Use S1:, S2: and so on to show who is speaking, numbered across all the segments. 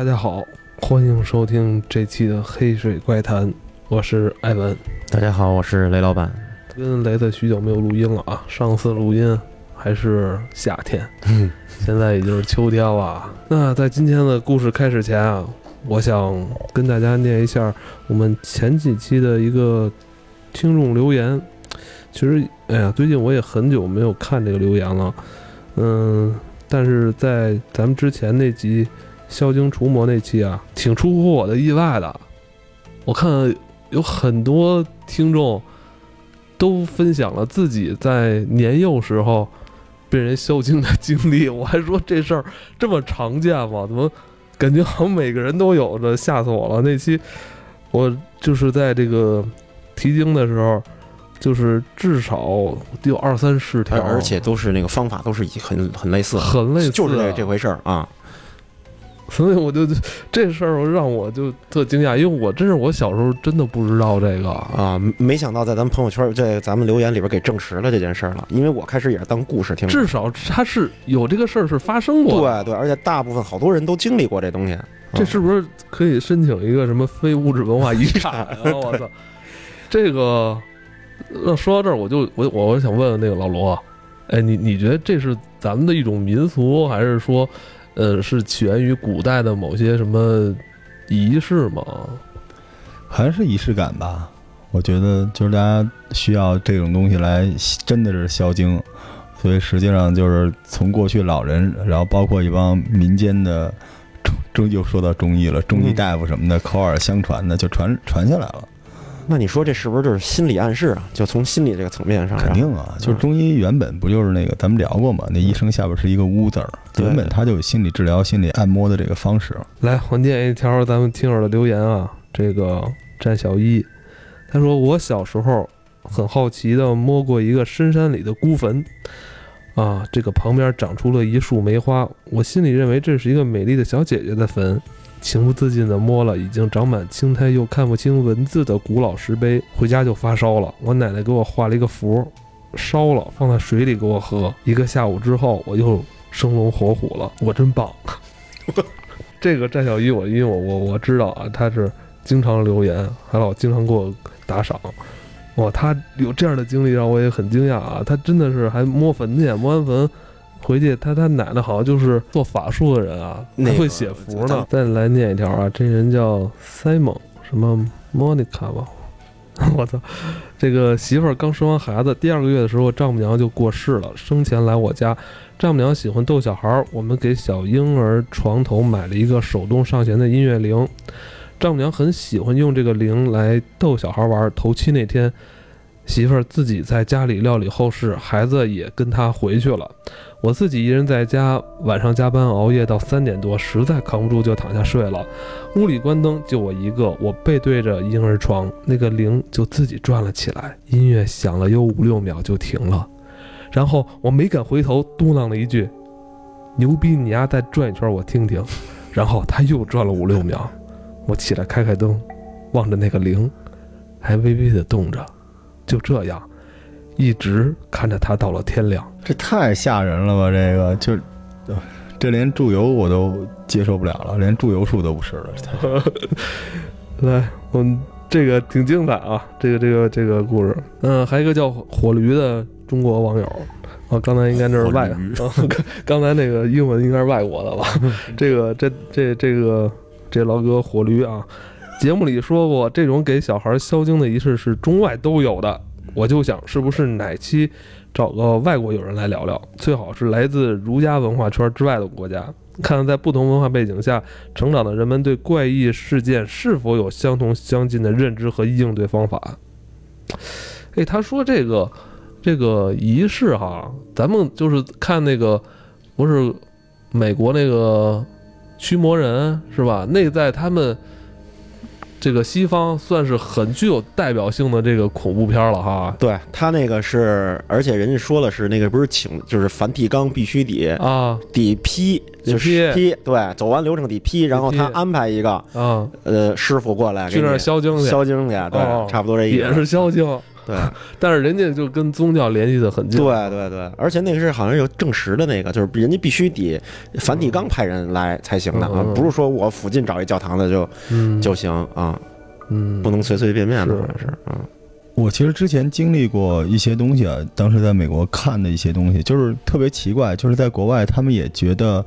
S1: 大家好，欢迎收听这期的《黑水怪谈》，我是艾文。
S2: 大家好，我是雷老板。
S1: 跟雷子许久没有录音了啊，上次录音还是夏天，嗯 现在已经是秋天了。那在今天的故事开始前啊，我想跟大家念一下我们前几期的一个听众留言。其实，哎呀，最近我也很久没有看这个留言了，嗯，但是在咱们之前那集消精除魔那期啊，挺出乎我的意外的。我看有很多听众都分享了自己在年幼时候被人消精的经历，我还说这事儿这么常见吗？怎么感觉好像每个人都有的？吓死我了！那期我就是在这个提经的时候。就是至少有二三十条，
S2: 而且都是那个方法都是很很类似，
S1: 很类似，
S2: 就是这这回事儿啊。
S1: 所以我就这事儿让我就特惊讶，因为我真是我小时候真的不知道这个
S2: 啊，没想到在咱们朋友圈在咱们留言里边给证实了这件事儿了。因为我开始也是当故事听，
S1: 至少它是有这个事儿是发生过，
S2: 对对，而且大部分好多人都经历过这东西。
S1: 这是不是可以申请一个什么非物质文化遗产啊？我操，这个。那说到这儿，我就我我我想问问那个老罗，哎，你你觉得这是咱们的一种民俗，还是说，呃，是起源于古代的某些什么仪式吗？
S3: 还是仪式感吧。我觉得就是大家需要这种东西来，真的是消精。所以实际上就是从过去老人，然后包括一帮民间的中中，又说到中医了，中医大夫什么的，口耳相传的就传传下来了。
S2: 那你说这是不是就是心理暗示啊？就从心理这个层面上，
S3: 肯定啊，就是中医原本不就是那个咱们聊过嘛？那医生下边是一个乌字儿，原本他就有心理治疗、心理按摩的这个方式。
S1: 来，我念一条咱们听友的留言啊，这个詹小一，他说我小时候很好奇的摸过一个深山里的孤坟，啊，这个旁边长出了一束梅花，我心里认为这是一个美丽的小姐姐的坟。情不自禁地摸了已经长满青苔又看不清文字的古老石碑，回家就发烧了。我奶奶给我画了一个符，烧了放在水里给我喝。一个下午之后，我又 生龙活虎了。我真棒！这个战小鱼，我因为我我我知道啊，他是经常留言，还老经常给我打赏。哇，他有这样的经历让我也很惊讶啊！他真的是还摸坟去，摸完坟。回去，他他奶奶好像就是做法术的人啊，还会写符呢。再来念一条啊，这人叫 Simon，什么 Monica 吧？我操，这个媳妇儿刚生完孩子，第二个月的时候，丈母娘就过世了。生前来我家，丈母娘喜欢逗小孩儿，我们给小婴儿床头买了一个手动上弦的音乐铃。丈母娘很喜欢用这个铃来逗小孩玩。头七那天，媳妇儿自己在家里料理后事，孩子也跟她回去了。我自己一人在家，晚上加班熬夜到三点多，实在扛不住就躺下睡了。屋里关灯，就我一个，我背对着婴儿床，那个铃就自己转了起来。音乐响了有五六秒就停了，然后我没敢回头，嘟囔了一句：“牛逼，你丫再转一圈我听听。”然后他又转了五六秒，我起来开开灯，望着那个铃，还微微的动着，就这样。一直看着他到了天亮，
S3: 这太吓人了吧！这个就，这连祝由我都接受不了了，连祝由术都不是了。
S1: 来，我们这个挺精彩啊，这个这个这个故事。嗯，还有一个叫火驴的中国网友啊，刚才应该那是外，刚才那个英文应该是外国的吧？这个这这这个这老哥火驴啊，节目里说过，这种给小孩消精的仪式是中外都有的。我就想，是不是哪期找个外国友人来聊聊？最好是来自儒家文化圈之外的国家，看看在不同文化背景下成长的人们对怪异事件是否有相同相近的认知和应对方法。哎，他说这个这个仪式哈，咱们就是看那个，不是美国那个驱魔人是吧？那在他们。这个西方算是很具有代表性的这个恐怖片了哈。
S2: 对他那个是，而且人家说了是那个不是请，就是梵蒂冈必须得
S1: 啊。
S2: 得批，就是批，对，走完流程得批，然后他安排一个嗯呃师傅过来
S1: 去那儿消精去，
S2: 消精去，对，差不多这意思。
S1: 也是消精，
S2: 对。
S1: 但是人家就跟宗教联系的很近。
S2: 对对对，而且那个是好像有证实的那个，就是人家必须得梵蒂冈派人来才行的啊
S1: 嗯嗯，嗯
S2: 不是说我附近找一教堂的就
S1: 嗯，
S2: 就行啊，
S1: 嗯。
S2: 不能随随便便的，
S1: 是。
S2: 好像是啊。
S3: 我其实之前经历过一些东西啊，当时在美国看的一些东西，就是特别奇怪，就是在国外他们也觉得，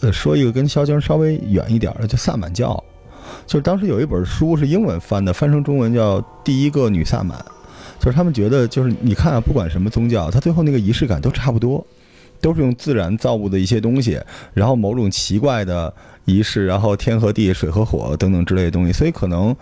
S3: 呃，说一个跟肖经稍微远一点儿的，就萨满教，就是当时有一本书是英文翻的，翻成中文叫《第一个女萨满》，就是他们觉得，就是你看啊，不管什么宗教，它最后那个仪式感都差不多，都是用自然造物的一些东西，然后某种奇怪的仪式，然后天和地、水和火等等之类的东西，所以可能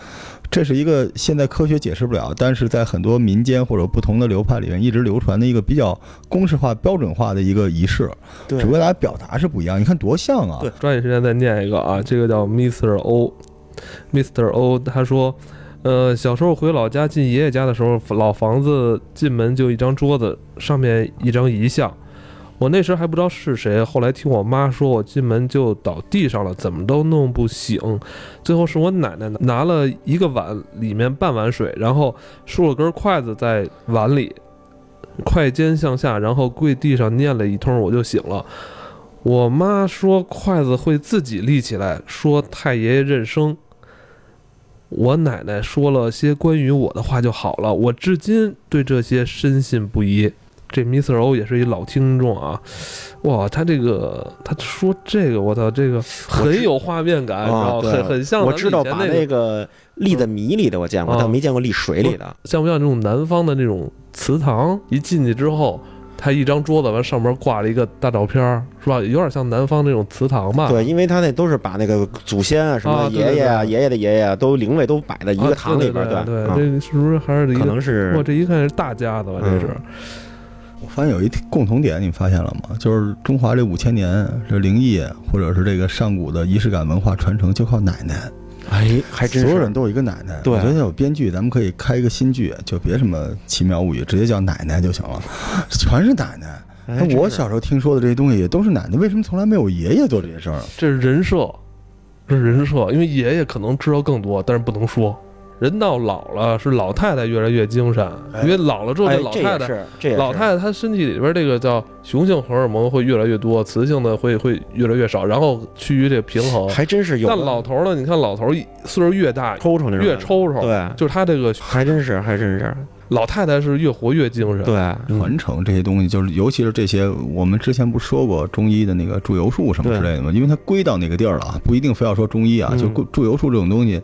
S3: 这是一个现在科学解释不了，但是在很多民间或者不同的流派里面一直流传的一个比较公式化、标准化的一个仪式，只不过大家表达是不一样。你看多像啊！
S2: 对
S1: 抓紧时间再念一个啊，这个叫 Mr. O，Mr. O，他说，呃，小时候回老家进爷爷家的时候，老房子进门就一张桌子，上面一张遗像。我那时还不知道是谁，后来听我妈说，我进门就倒地上了，怎么都弄不醒。最后是我奶奶拿了一个碗，里面半碗水，然后竖了根筷子在碗里，筷尖向下，然后跪地上念了一通，我就醒了。我妈说筷子会自己立起来，说太爷爷认生。我奶奶说了些关于我的话就好了，我至今对这些深信不疑。这 Mr. O 也是一老听众啊，哇，他这个他说这个，我操，这个很有画面感，你知道吗？
S2: 啊
S1: 很很像
S2: 我知道把
S1: 那
S2: 那个立在米里的我见过，
S1: 啊
S2: 但没见过立水里的。
S1: 像不像这种南方的那种祠堂？一进去之后，它一张桌子完上面挂了一个大照片，是吧？有点像南方那种祠堂吧？
S2: 对，因为他那都是把那个祖先啊、什么爷爷啊、
S1: 对对
S2: 爷爷的爷爷啊，都灵位都摆在一
S1: 啊，
S2: 个堂里边
S1: 对
S2: 儿，
S1: 对对，
S2: 啊
S1: 这是不是还是一
S2: 可？能是
S1: 哇，这一看是大家子吧？这是
S2: 嗯
S3: 我发现有一共同点，你们发现了吗？就是中华这五千年这灵异或者是这个上古的仪式感文化传承，就靠奶奶。
S2: 哎，还真是
S3: 所有人都有一个奶奶。
S2: 对
S3: 我觉得有编剧，咱们可以开一个新剧，就别什么奇妙物语，直接叫奶奶就行了，全是奶奶。
S2: 哎
S3: 我小时候听说的这些东西也都是奶奶，为什么从来没有爷爷做这些事儿？
S1: 这是人设，这是人设，因为爷爷可能知道更多，但是不能说。人到老了，是老太太越来越精神，
S3: 哎
S1: 因为老了之后，
S2: 哎
S1: 这老太太老太太她身体里边这个叫雄性荷尔蒙会越来越多，雌性的会会越来越少，然后趋于这个平衡。
S2: 还真是有
S1: 但老头儿呢，你看老头儿岁数越大
S2: 抽抽
S1: 越抽抽，
S2: 对，
S1: 就是他这个
S2: 还真是还真是
S1: 老太太是越活越精神。
S2: 对，
S1: 嗯
S3: 传承这些东西，就是尤其是这些，我们之前不说过中医的那个祝由术什么之类的吗？因为它归到那个地儿了啊，不一定非要说中医啊，
S2: 嗯
S3: 就祝由术这种东西，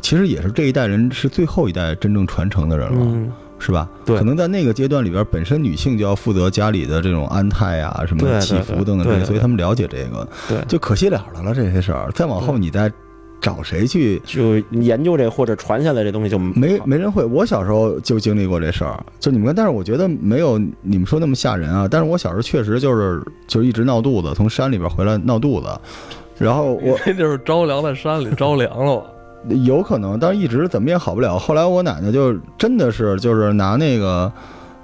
S3: 其实也是这一代人是最后一代真正传承的人了。
S2: 嗯，
S3: 是吧？
S2: 对
S3: 可能在那个阶段里边，本身女性就要负责家里的这种安泰啊、什么祈福等等这些，所以他们了解这个，
S2: 对，
S3: 就可惜了了了这些事儿。再往后，你再找谁去，
S2: 就研究这或者传下来这东西就
S3: 没没人会。我小时候就经历过这事儿，就你们看，但是我觉得没有你们说那么吓人啊。但是我小时候确实就是就一直闹肚子，从山里边回来闹肚子，然后我
S1: 那就是着凉在山里着凉了？
S3: 有可能，但是一直怎么也好不了。后来我奶奶就真的是就是拿那个，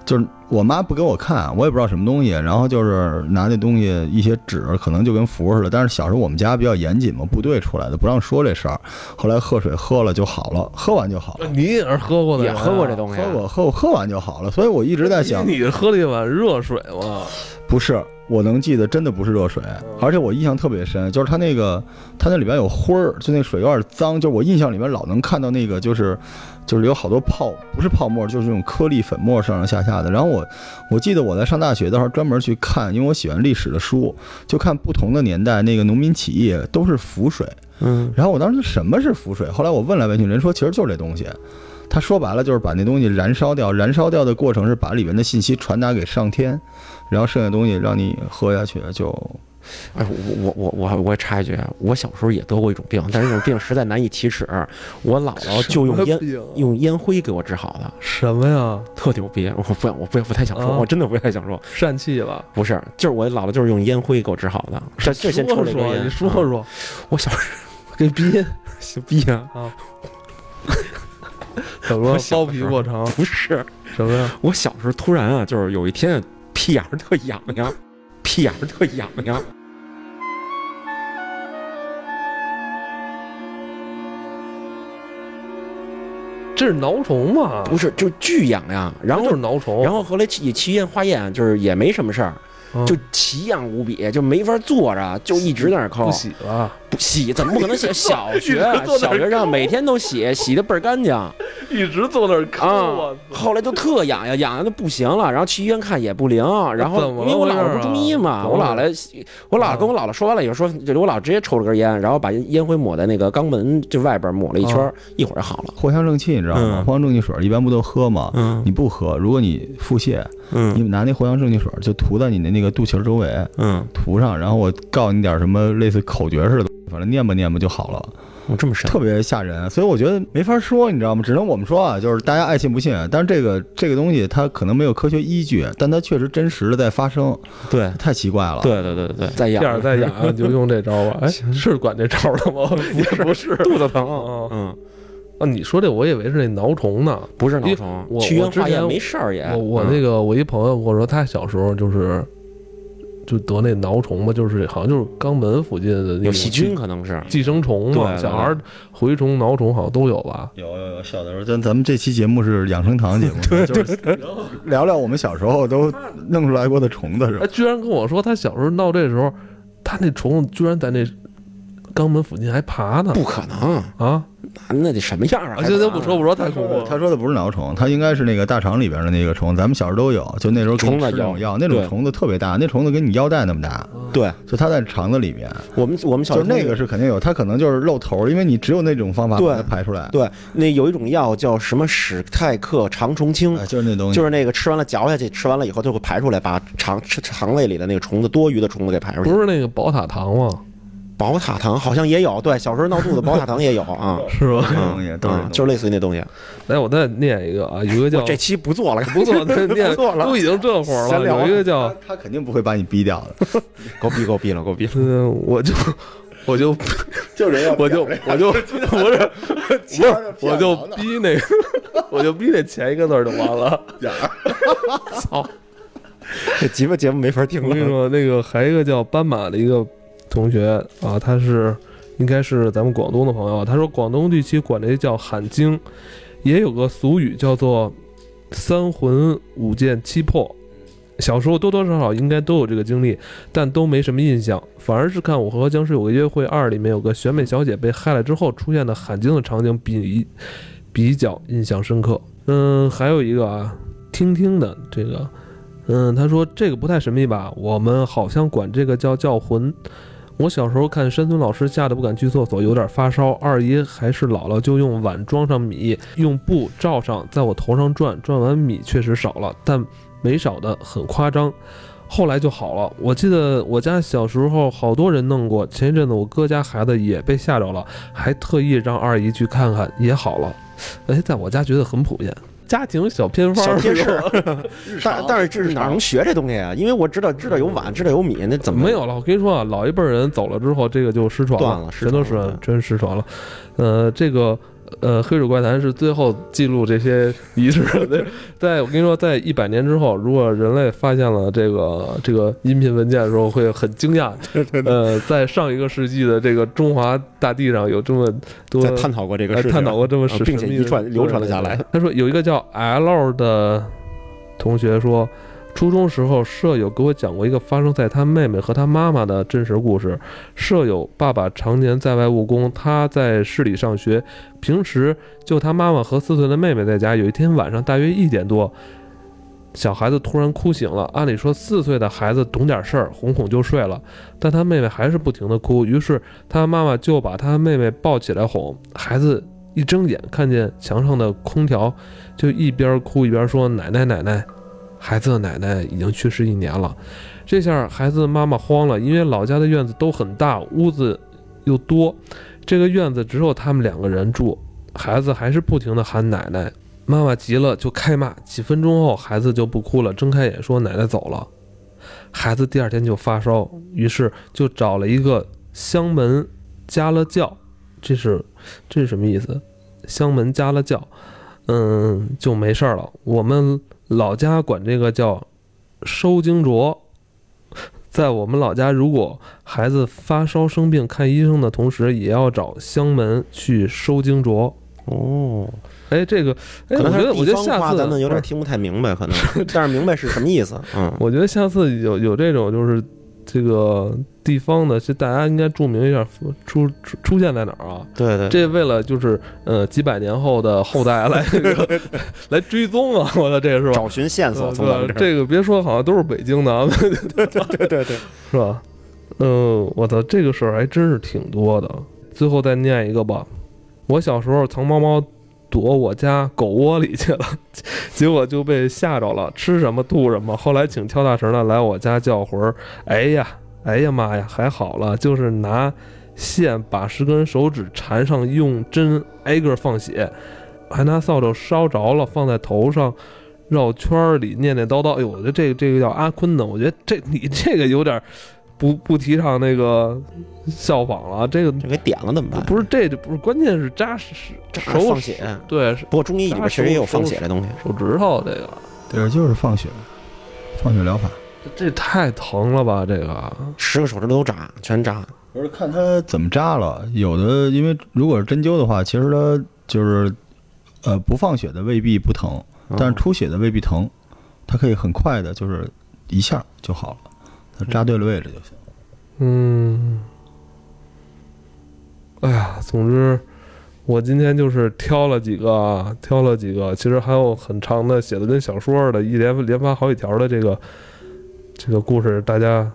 S3: 就是我妈不给我看，我也不知道什么东西，然后就是拿那东西一些纸，可能就跟符似的。但是小时候我们家比较严谨嘛，部队出来的不让说这事儿。后来喝水喝了就好了，喝完就好了。
S1: 你也是喝过的
S2: 也喝过这东西啊，
S3: 喝过喝喝完就好了，所以我一直在想，
S1: 你喝了一碗热水吗？
S3: 不是，我能记得真的不是热水，而且我印象特别深，就是它那个它那里边有灰儿，就那水有点脏，就我印象里面老能看到那个就是就是有好多泡，不是泡沫，就是那种颗粒粉末上上下下的。然后我我记得我在上大学的时候专门去看，因为我喜欢历史的书，就看不同的年代那个农民起义都是浮水。
S2: 嗯，
S3: 然后我当时什么是浮水？后来我问来问去，人说其实就是这东西。他说白了就是把那东西燃烧掉，燃烧掉的过程是把里面的信息传达给上天，然后剩下东西让你喝下去就。
S2: 哎，我我我我我插一句，啊，我小时候也得过一种病，但是这种病实在难以启齿。我姥姥就用烟
S1: 啊
S2: 用烟灰给我治好的，
S1: 什么呀？
S2: 特牛逼。我不我不不太想说，
S1: 啊
S2: 我真的不太想说。
S1: 疝气了？
S2: 不是，就是我姥姥就是用烟灰给我治好的。这这先抽
S1: 说
S2: 了一根烟，
S1: 说，你说
S2: 啊
S1: 说，
S2: 我小时候
S1: 给逼
S2: 候逼啊，
S1: 怎么了？包皮过长？
S2: 不是，
S1: 什么呀？
S2: 我小时候突然啊，就是有一天屁眼儿特痒痒，屁眼儿特痒痒。
S1: 这是挠虫吗？
S2: 不是，就巨痒呀。然
S1: 就是
S2: 后，
S1: 挠虫。
S2: 然后后来去去医院化验，就是也没什么事儿，
S1: 嗯
S2: 就奇痒无比，就没法坐着，就一直在那儿抠
S1: 不。洗了，
S2: 不洗怎么不可能洗？小学小学生每天都洗，洗的倍儿干净
S1: 一直坐那儿抠
S2: 啊。后来就特痒痒，痒痒的不行了，然后去医院看也不灵，然后因为我姥姥不中医嘛，我姥姥我姥姥跟我姥姥说完了以后说，就我姥姥直接抽了根烟，然后把烟灰抹在那个肛门就外边抹了一圈儿，一会儿就好了。
S3: 藿香正气你知道吗？
S2: 嗯
S3: 藿香正气水一般不都喝吗？
S2: 嗯
S3: 你不喝，如果你腹泻，你
S2: 嗯
S3: 拿那藿香正气水就涂在你的那个肚脐儿周围，
S2: 嗯，
S3: 涂上，然后我告诉你点什么类似口诀似的，反正念吧念吧就好了，
S2: 我这么神
S3: 特别吓人。所以我觉得没法说，你知道吗？只能我们说啊，就是大家爱信不信。但是这个这个东西它可能没有科学依据，但它确实真实的在发生，
S2: 对
S3: 太奇怪了。
S2: 对对对对，再
S1: 第二
S2: 痒
S1: 再养就用这招吧。哎，是管这招的吗？不是，不是。
S2: 肚子疼，
S1: 啊
S2: 嗯，
S1: 啊！你说这我以为是那挠虫呢。
S2: 不是挠虫，
S1: 我我之前
S2: 化验没事儿也。
S1: 我那个我一朋友跟我说，他小时候就是就得那挠虫嘛，就是好像就是肛门附近的那个
S2: 有细菌可能是，
S1: 寄生虫嘛，小孩儿蛔虫、挠虫好像都有吧？
S3: 有有有，小的时候，咱咱们这期节目是养生堂节目，对就是聊聊我们小时候都弄出来过的虫子是吧
S1: 他？居然跟我说，他小时候闹这时候，他那虫子居然在那肛门附近还爬呢
S2: 不可能，
S1: 啊！
S2: 那得什么样啊？
S1: 啊，行行不说不说，太恐怖了。
S3: 他说的不是挠虫，他应该是那个大肠里边的那个虫，咱们小时候都有，就那时候
S2: 虫
S3: 那种
S2: 有
S3: 药，那种虫子特别大，那虫子跟你腰带那么大，
S2: 对
S3: 就它在肠子里面，
S2: 我们我们小时候
S3: 就那个是肯定有，它可能就是露头，因为你只有那种方法
S2: 对
S3: 把它排出来，
S2: 对，那有一种药叫什么史泰克肠虫清
S3: 哎，，就是那东西，
S2: 就是那个吃完了嚼下去，吃完了以后就会排出来，把肠吃肠胃里的那个虫子多余的虫子给排出来。
S1: 不是那个宝塔糖吗？
S2: 宝塔糖好像也有，对，小时候闹肚子，宝塔糖也有 啊，
S1: 是吧？
S3: 那东西都是
S2: 嗯，就是类似于那东西。
S1: 来，我再念一个啊，有一个叫
S2: 这期不做了，
S1: 不错，这念
S2: 不错了
S1: 都已经这会儿了。有一个叫
S3: 他他肯定不会把你逼掉的，
S2: 够逼够逼了，够逼了。
S1: 嗯，我就我就
S3: 就人要
S1: 我就我就不是不是，我就逼那个，我就逼那前一个字儿就完了。操！
S2: 这节目节目没法听了。
S1: 我跟你说，那个还有一个叫斑马的一个同学啊，他是应该是咱们广东的朋友。他说广东地区管这叫喊经，也有个俗语叫做“三魂五剑七魄”。小时候多多少少应该都有这个经历，但都没什么印象，反而是看《我和僵尸有个约会二》里面有个选美小姐被害了之后出现的喊经的场景比比较印象深刻。嗯，还有一个啊，听听的这个，嗯，他说这个不太神秘吧？我们好像管这个叫叫魂。我小时候看山村老师吓得不敢去厕所，有点发烧。二姨还是姥姥就用碗装上米，用布罩上，在我头上转，转完米确实少了，但没少的很夸张。后来就好了。我记得我家小时候好多人弄过，前一阵子我哥家孩子也被吓着了，还特意让二姨去看看，也好了。哎，在我家觉得很普遍，家庭小偏方儿
S2: 小贴士
S1: 是
S2: 但但是这是哪能学这东西啊？因为我知道知道有碗，知道有米，那怎么
S1: 没？有了？我跟你说啊，老一辈人走了之后，这个就失传
S2: 断了
S1: 全都是真失传了。呃，这个呃，黑水怪谈是最后记录这些遗址的。在我跟你说，在一百年之后，如果人类发现了这个这个音频文件的时候，会很惊讶。呃，在上一个世纪的这个中华大地上有这么多
S2: 在探讨过这个事情，
S1: 呃探讨过这么
S2: 啊
S1: 神神秘的
S2: 并且遗传流传了下来。
S1: 他说有一个叫 L 的同学说，初中时候舍友给我讲过一个发生在他妹妹和他妈妈的真实故事。舍友爸爸常年在外务工，他在市里上学，平时就他妈妈和四岁的妹妹在家。有一天晚上大约一点多。小孩子突然哭醒了，按理说四岁的孩子懂点事儿，哄哄就睡了，但他妹妹还是不停的哭，于是他妈妈就把他妹妹抱起来哄。孩子一睁眼看见墙上的空调，就一边哭一边说：“奶奶，奶奶，孩子的奶奶已经去世一年了。”这下孩子妈妈慌了，因为老家的院子都很大，屋子又多，这个院子只有他们两个人住，孩子还是不停地喊奶奶。妈妈急了就开骂，几分钟后孩子就不哭了，睁开眼说奶奶走了。孩子第二天就发烧，于是就找了一个香门加了教，这是这是什么意思？香门加了教，嗯，就没事儿了。我们老家管这个叫收惊浊。在我们老家，如果孩子发烧生病看医生的同时，也要找香门去收惊浊。
S2: 哦，
S1: 哎，这个，哎，我觉得，我觉得下次
S2: 咱们有点听不太明白，可能，但是明白是什么意思。嗯，
S1: 我觉得下次有有这种就是这个地方的，是大家应该注明一下出出出现在哪儿啊？
S2: 对对，
S1: 这为了就是呃几百年后的后代来这个 来追踪啊！我的这个是吧？
S2: 找寻线索这儿。
S1: 这个别说好像都是北京的 啊，
S2: 对对对，
S1: 是吧？嗯，我操，这个事儿还真是挺多的。最后再念一个吧。我小时候藏猫猫躲我家狗窝里去了，结果就被吓着了，吃什么吐什么。后来请跳大神的来我家叫魂儿，哎呀，哎呀妈呀，还好了，就是拿线把十根手指缠上，用针挨个放血，还拿扫帚烧着了放在头上。绕圈儿里念念叨叨，哎呦，我觉得这个这个叫阿坤的，我觉得这你这个有点不不提倡那个效仿了，这个
S2: 这给点了怎么办？
S1: 不是这就不是关键是扎手
S2: 这
S1: 手
S2: 放血。
S1: 对
S2: 不过中医里边确实也有放血这东西。
S1: 手指头这个
S3: 对，就是放血，放血疗法。
S1: 这太疼了吧？这个
S2: 十个手指头都扎，全扎。
S3: 不是看他怎么扎了，有的因为如果是针灸的话，其实它就是呃不放血的未必不疼，
S2: 嗯
S3: 但是出血的未必疼，它可以很快的，就是一下就好了，它扎对了位置就行。
S1: 嗯，哎呀，总之我今天就是挑了几个啊，挑了几个，其实还有很长的，写的跟小说似的，一连连发好几条的这个这个故事，大家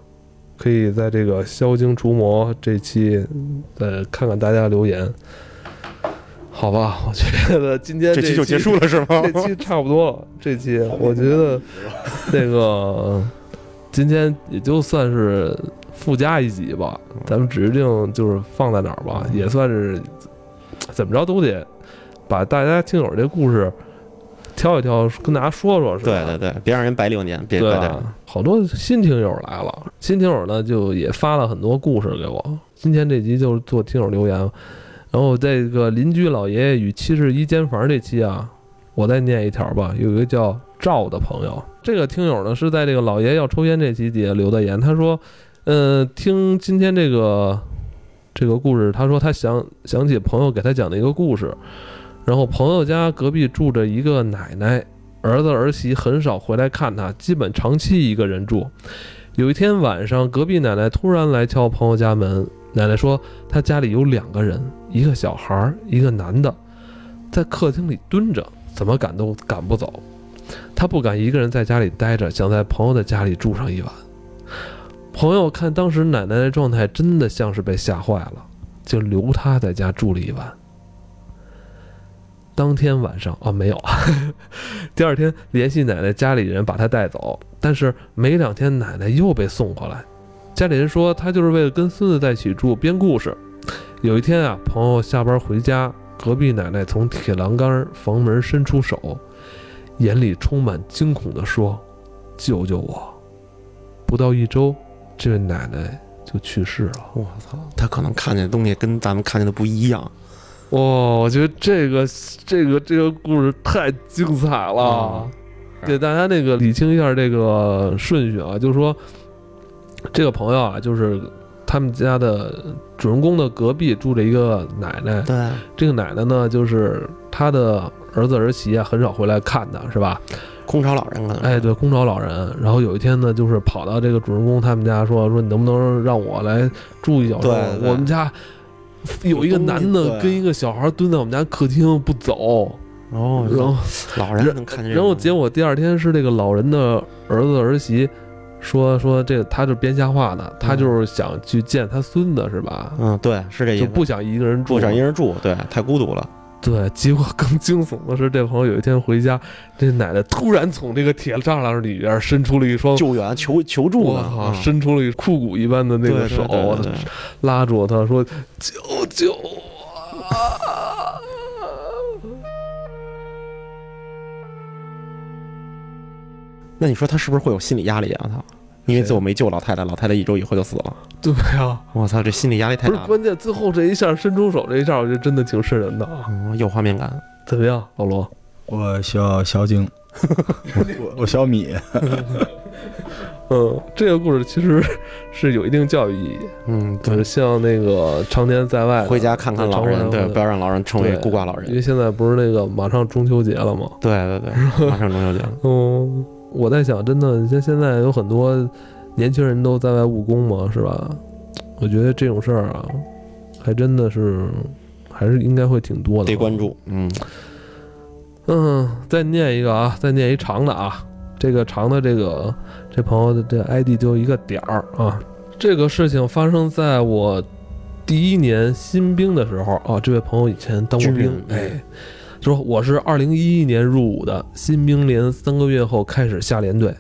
S1: 可以在这个消精除魔这期再看看大家留言，好吧？我觉得今天
S2: 这期就结束
S1: 了。
S2: 了是吗？
S1: 这期差不多了，这期我觉得 那个今天也就算是附加一集吧，咱们指定就是放在哪儿吧，也算是怎么着都得把大家听友这故事挑一挑，跟大家说说，是吧？
S2: 对对对，别让人白流年，别
S1: 对
S2: 白带。
S1: 啊，好多新听友来了，新听友呢就也发了很多故事给我。今天这集就是做听友留言，然后这个邻居老爷爷与七十一间房这期啊，我再念一条吧。有一个叫赵的朋友，这个听友呢是在这个老爷要抽烟这期底下留的言，他说，呃，听今天这个这个故事，他说他想想起朋友给他讲的一个故事，然后朋友家隔壁住着一个奶奶，儿子儿媳很少回来看他，基本长期一个人住。有一天晚上，隔壁奶奶突然来敲朋友家门。奶奶说，她家里有两个人，一个小孩，一个男的，在客厅里蹲着，怎么赶都赶不走。他不敢一个人在家里待着，想在朋友的家里住上一晚。朋友看当时奶奶的状态，真的像是被吓坏了，就留他在家住了一晚。当天晚上啊，没有，第二天联系奶奶家里人把她带走，但是没两天奶奶又被送回来。家里人说她就是为了跟孙子在一起住编故事。有一天啊，朋友下班回家，隔壁奶奶从铁栏杆房门伸出手，眼里充满惊恐地说：“救救我！”不到一周，这位奶奶就去世了。
S2: 我操，他可能看见的东西跟咱们看见的不一样。
S1: 哇、我觉得这个这个这个故事太精彩了，
S2: 嗯
S1: 给大家那个理清一下这个顺序啊，就是说这个朋友啊，就是他们家的主人公的隔壁住着一个奶奶，
S2: 对，
S1: 这个奶奶呢，就是她的儿子儿媳啊，很少回来看他，是吧？
S2: 空巢老人可能。
S1: 哎，对，空巢老人。然后有一天呢，就是跑到这个主人公他们家说说，你能不能让我来住一宿？
S2: 对对
S1: 我们家有一个男的跟一个小孩蹲在我们家客厅不走，
S2: 哦，
S1: 然后
S2: 老人能看见。
S1: 然后结果第二天是这个老人的儿子儿媳说说这个他就编瞎话呢，他就是想去见他孙子是吧？
S2: 嗯，对，是这意思。
S1: 就不想一个人住，
S2: 不想一个人住，对，太孤独了。
S1: 对，结果更惊悚的是，这朋友有一天回家，这奶奶突然从这个铁栅栏里边伸出了一双，
S2: 救援求求助呢。
S1: 我操，
S2: 嗯
S1: 伸出了一枯骨一般的那个手，拉住他说：“救救我啊！”
S2: 那你说他是不是会有心理压力啊？他，因为最后没救老太太，老太太一周以后就死了。
S1: 对呀、
S2: 我操，这心理压力太大了。
S1: 不是关键，最后这一下伸出手这一下，我觉得真的挺瘆人的啊。
S2: 嗯，有画面感。
S1: 怎么样，老罗？
S3: 我需要消经，我我小米，
S1: 嗯，这个故事其实是有一定教育意义，
S2: 嗯，
S1: 就是像那个常年在外
S2: 回家看看老人，对，不要让老人成为孤寡老人。
S1: 因为现在不是那个马上中秋节了吗？
S2: 对对对，马上中秋节了。
S1: 嗯，我在想，真的，你像现在有很多年轻人都在外务工嘛，是吧？我觉得这种事儿啊，还真的是，还是应该会挺多的。
S2: 得关。注，嗯，
S1: 嗯，再念一个啊，再念一长的啊。这个长的这个这朋友的这 ID 就一个点儿啊。这个事情发生在我第一年新兵的时候啊。这位朋友以前当过兵哎，说我是二零一一年入伍的，新兵连三个月后开始下连队。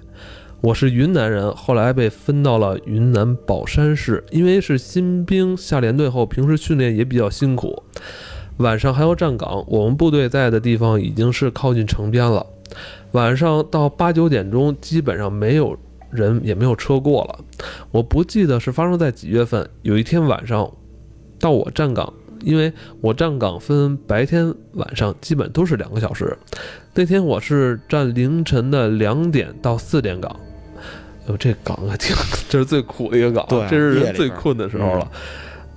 S1: 我是云南人，后来被分到了云南保山市，因为是新兵下连队后，平时训练也比较辛苦，晚上还要站岗。我们部队在的地方已经是靠近城边了，晚上到八九点钟，基本上没有人，也没有车过了。我不记得是发生在几月份，有一天晚上，到我站岗，因为我站岗分白天、晚上，基本都是两个小时。那天我是站凌晨的两点到四点岗。哟，这岗还挺，这是最苦的一个岗，
S2: 对
S1: 这是人最困的时候了。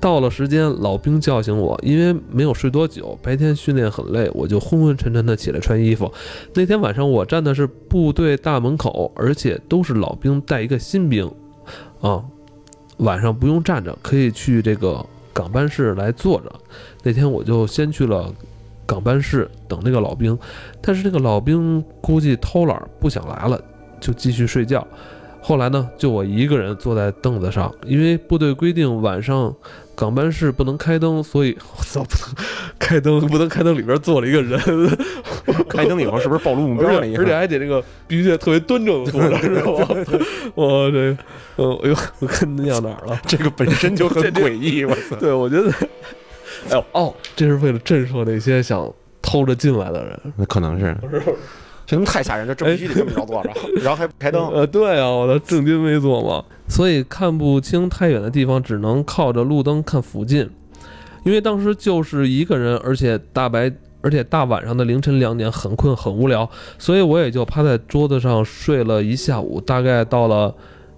S1: 到了时间，老兵叫醒我，因为没有睡多久，白天训练很累，我就昏昏沉沉的起来穿衣服。那天晚上我站的是部队大门口，而且都是老兵带一个新兵，啊，晚上不用站着，可以去这个港班室来坐着。那天我就先去了港班室等那个老兵，但是那个老兵估计偷懒不想来了，就继续睡觉。后来呢，就我一个人坐在凳子上，因为部队规定晚上岗班室不能开灯，所以我操，不能开灯，不能开灯，里边坐了一个人，
S2: 开灯以后是不是暴露目标了？
S1: 而且还得那个必须得特别端正的坐着，知道吗？我这个，嗯，哎呦，我看尿哪儿了？
S2: 这个本身就很
S1: 这这
S2: 诡异，我操！
S1: 对，我觉得，哎呦哦，这是为了震慑那些想偷着进来的人。
S2: 那可能是，这他妈太吓人，这这必须得这么着坐着，然后还不开灯。
S1: 呃，对啊，我的正襟危坐嘛，所以看不清太远的地方，只能靠着路灯看附近。因为当时就是一个人，而且大白，而且大晚上的凌晨两点，很困很无聊，所以我也就趴在桌子上睡了一下午。大概到了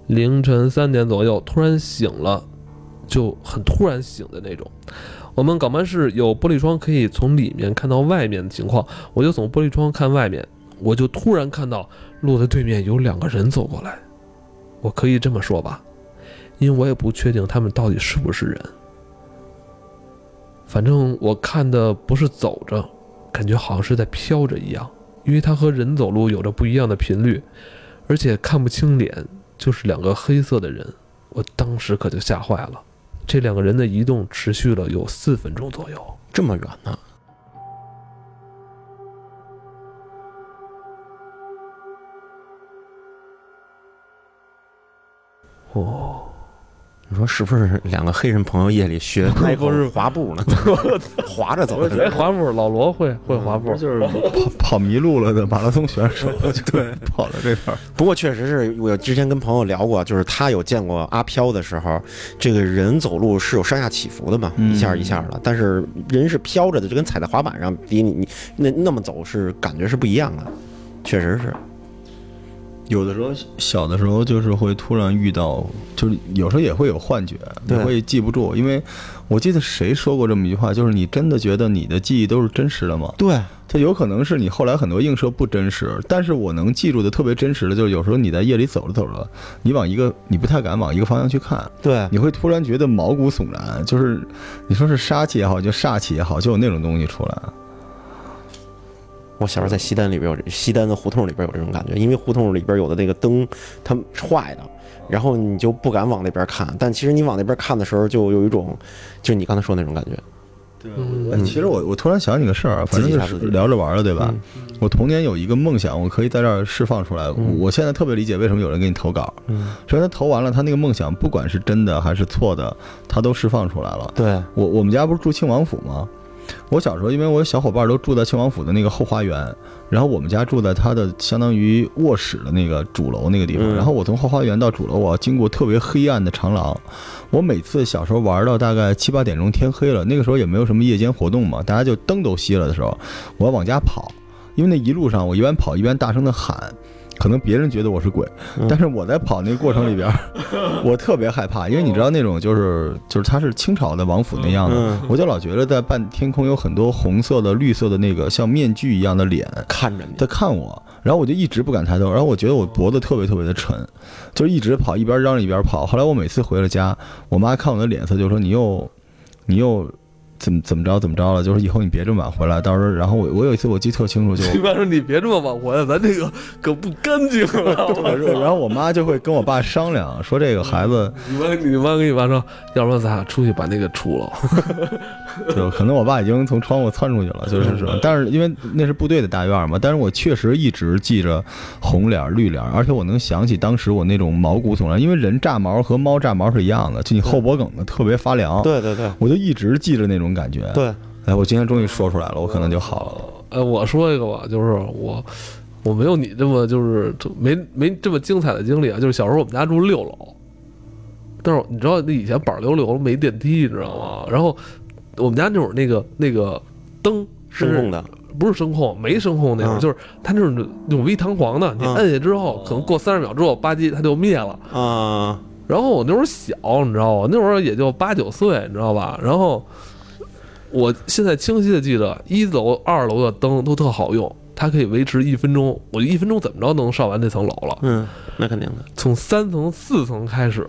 S1: 凌晨三点左右，突然醒了，就很突然醒的那种。我们港班室有玻璃窗，可以从里面看到外面的情况，我就从玻璃窗看外面，我就突然看到路的对面有两个人走过来，我可以这么说吧，因为我也不确定他们到底是不是人。反正我看的不是走着，感觉好像是在飘着一样，因为它和人走路有着不一样的频率，而且看不清脸，就是两个黑色的人。我当时可就吓坏了。这两个人的移动持续了有四分钟左右。
S2: 这么远呢？
S1: 哦，
S2: 你说是不是两个黑人朋友夜里学迈克
S1: 不是
S2: 尔滑步呢？滑着走
S1: 哎，
S2: 的。
S1: 滑步，老罗会会滑步，
S3: 就是跑跑迷路了的马拉松选手，对，跑到这边儿。
S2: 不过确实是我之前跟朋友聊过，就是他有见过阿飘的时候，这个人走路是有上下起伏的嘛，
S3: 嗯
S2: 一下一下的，但是人是飘着的，就跟踩在滑板上，比你你那那么走是感觉是不一样的，确实是。
S3: 有的时候小的时候就是会突然遇到，就是有时候也会有幻觉，你
S2: 对
S3: 会记不住。因为我记得谁说过这么一句话，就是你真的觉得你的记忆都是真实的吗？
S2: 对，
S3: 它有可能是你后来很多映射不真实，但是我能记住的特别真实的，就是有时候你在夜里走着走着，你往一个你不太敢往一个方向去看，
S2: 对，
S3: 你会突然觉得毛骨悚然，就是你说是杀气也好，就煞气也好，就有那种东西出来。
S2: 我小时候在西单里边有西单的胡同里边有这种感觉，因为胡同里边有的那个灯它是坏的，然后你就不敢往那边看，但其实你往那边看的时候，就有一种就是你刚才说的那种感觉。
S3: 对其实我我突然想起个事儿啊，反正就是聊着玩儿的，对吧？
S2: 嗯
S3: 我童年有一个梦想，我可以在这儿释放出来。
S2: 嗯
S3: 我现在特别理解为什么有人给你投稿，
S2: 嗯，
S3: 首先他投完了，他那个梦想不管是真的还是错的，他都释放出来了。
S2: 对，
S3: 我我们家不是住庆王府吗？我小时候，因为我小伙伴都住在庆王府的那个后花园，然后我们家住在他的相当于卧室的那个主楼那个地方。
S2: 嗯
S3: 然后我从后花园到主楼，我要经过特别黑暗的长廊。我每次小时候玩到大概七八点钟，天黑了，那个时候也没有什么夜间活动嘛，大家就灯都熄了的时候，我要往家跑。因为那一路上我一边跑一边大声的喊，可能别人觉得我是鬼，
S2: 嗯。
S3: 但是我在跑那个过程里边儿，我特别害怕，因为你知道那种就是就是它是清朝的王府那样的，
S2: 嗯。
S3: 我就老觉得在半天空有很多红色的、绿色的那个像面具一样的脸
S2: 看着你，
S3: 在看我，然后我就一直不敢抬头，然后我觉得我脖子特别特别的沉，就一直跑，一边嚷着一边跑。后来我每次回了家，我妈看我的脸色就说你又你又怎么怎么着怎么着了，就是以后你别这么晚回来，到时候然后我我有一次我记特清楚就。
S1: 一般说你别这么晚回来，咱这个可不干净 了！
S3: 然后我妈就会跟我爸商量，说这个孩子，
S1: 你妈，你妈跟你爸说，要不然咱俩出去把那个除了。
S3: 就可能我爸已经从窗户窜出去了，就是说，但是因为那是部队的大院嘛，但是我确实一直记着红脸绿脸，而且我能想起当时我那种毛骨悚然，因为人炸毛和猫炸毛是一样的，就你后脖梗子特别发凉，
S2: 对对对
S3: 我就一直记着那种感觉。
S2: 对，
S3: 哎，我今天终于说出来了，我可能就好了。
S1: 哎，我说一个吧，就是我我没有你这么就是没没这么精彩的经历啊。就是小时候我们家住六楼，但是你知道那以前板儿溜溜没电梯，你知道吗？然后我们家那会儿那个那个灯是
S2: 声控的，
S1: 不是声控，没声控那种，
S2: 嗯
S1: 就是它那种那种微弹簧的，你
S2: 嗯
S1: 摁下之后，可能过三十秒之后，吧唧它就灭了。
S2: 啊，
S1: 然后我那会儿小，你知道吗？那会儿也就八九岁，你知道吧？然后我现在清晰的记得，一楼、二楼的灯都特好用，它可以维持一分钟，我一分钟怎么着都能上完这层楼了。
S2: 嗯，那肯定的，
S1: 从三层、四层开始，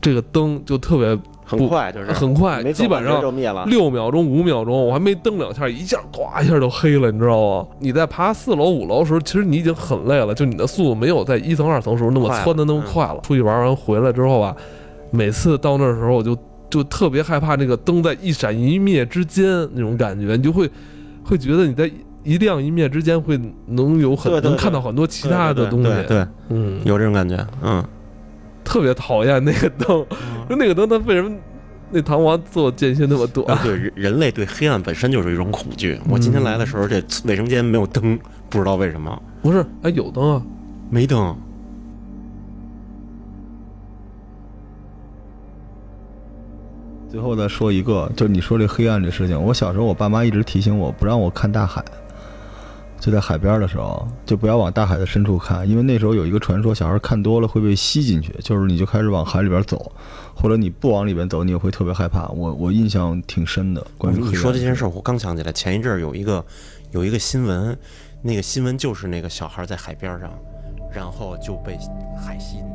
S1: 这个灯就特别
S2: 很快就是
S1: 很快，基本上。六秒钟、五秒钟，我还没蹬两下，一下呱一下就黑了，你知道吗？你在爬四楼、五楼的时候，其实你已经很累了，就你的速度没有在一层、二层时候那么窜的那么快了。出去玩完回来之后吧，每次到那时候，我就就特别害怕那个灯在一闪一灭之间那种感觉，你就会会觉得你在一亮一灭之间会能有很能看到很多其他的东西，
S2: 对，对
S1: 嗯，
S2: 有这种感觉，嗯，
S1: 特别讨厌那个灯，说那个灯它为什么那弹簧做间隙那么短？
S2: 啊，对，人人类对黑暗本身就是一种恐惧。我今天来的时候，这卫生间没有灯，不知道为什么
S1: 不是，哎，有灯啊。
S2: 没灯。
S3: 最后再说一个，就是你说这黑暗这事情，我小时候我爸妈一直提醒我不让我看大海，就在海边的时候，就不要往大海的深处看，因为那时候有一个传说，小孩看多了会被吸进去，就是你就开始往海里边走，或者你不往里边走，你也会特别害怕。我我印象挺深的，关于
S2: 你说这件事儿，我刚想起来，前一阵儿有一个有一个新闻，那个新闻就是那个小孩在海边上，然后就被海吸进去。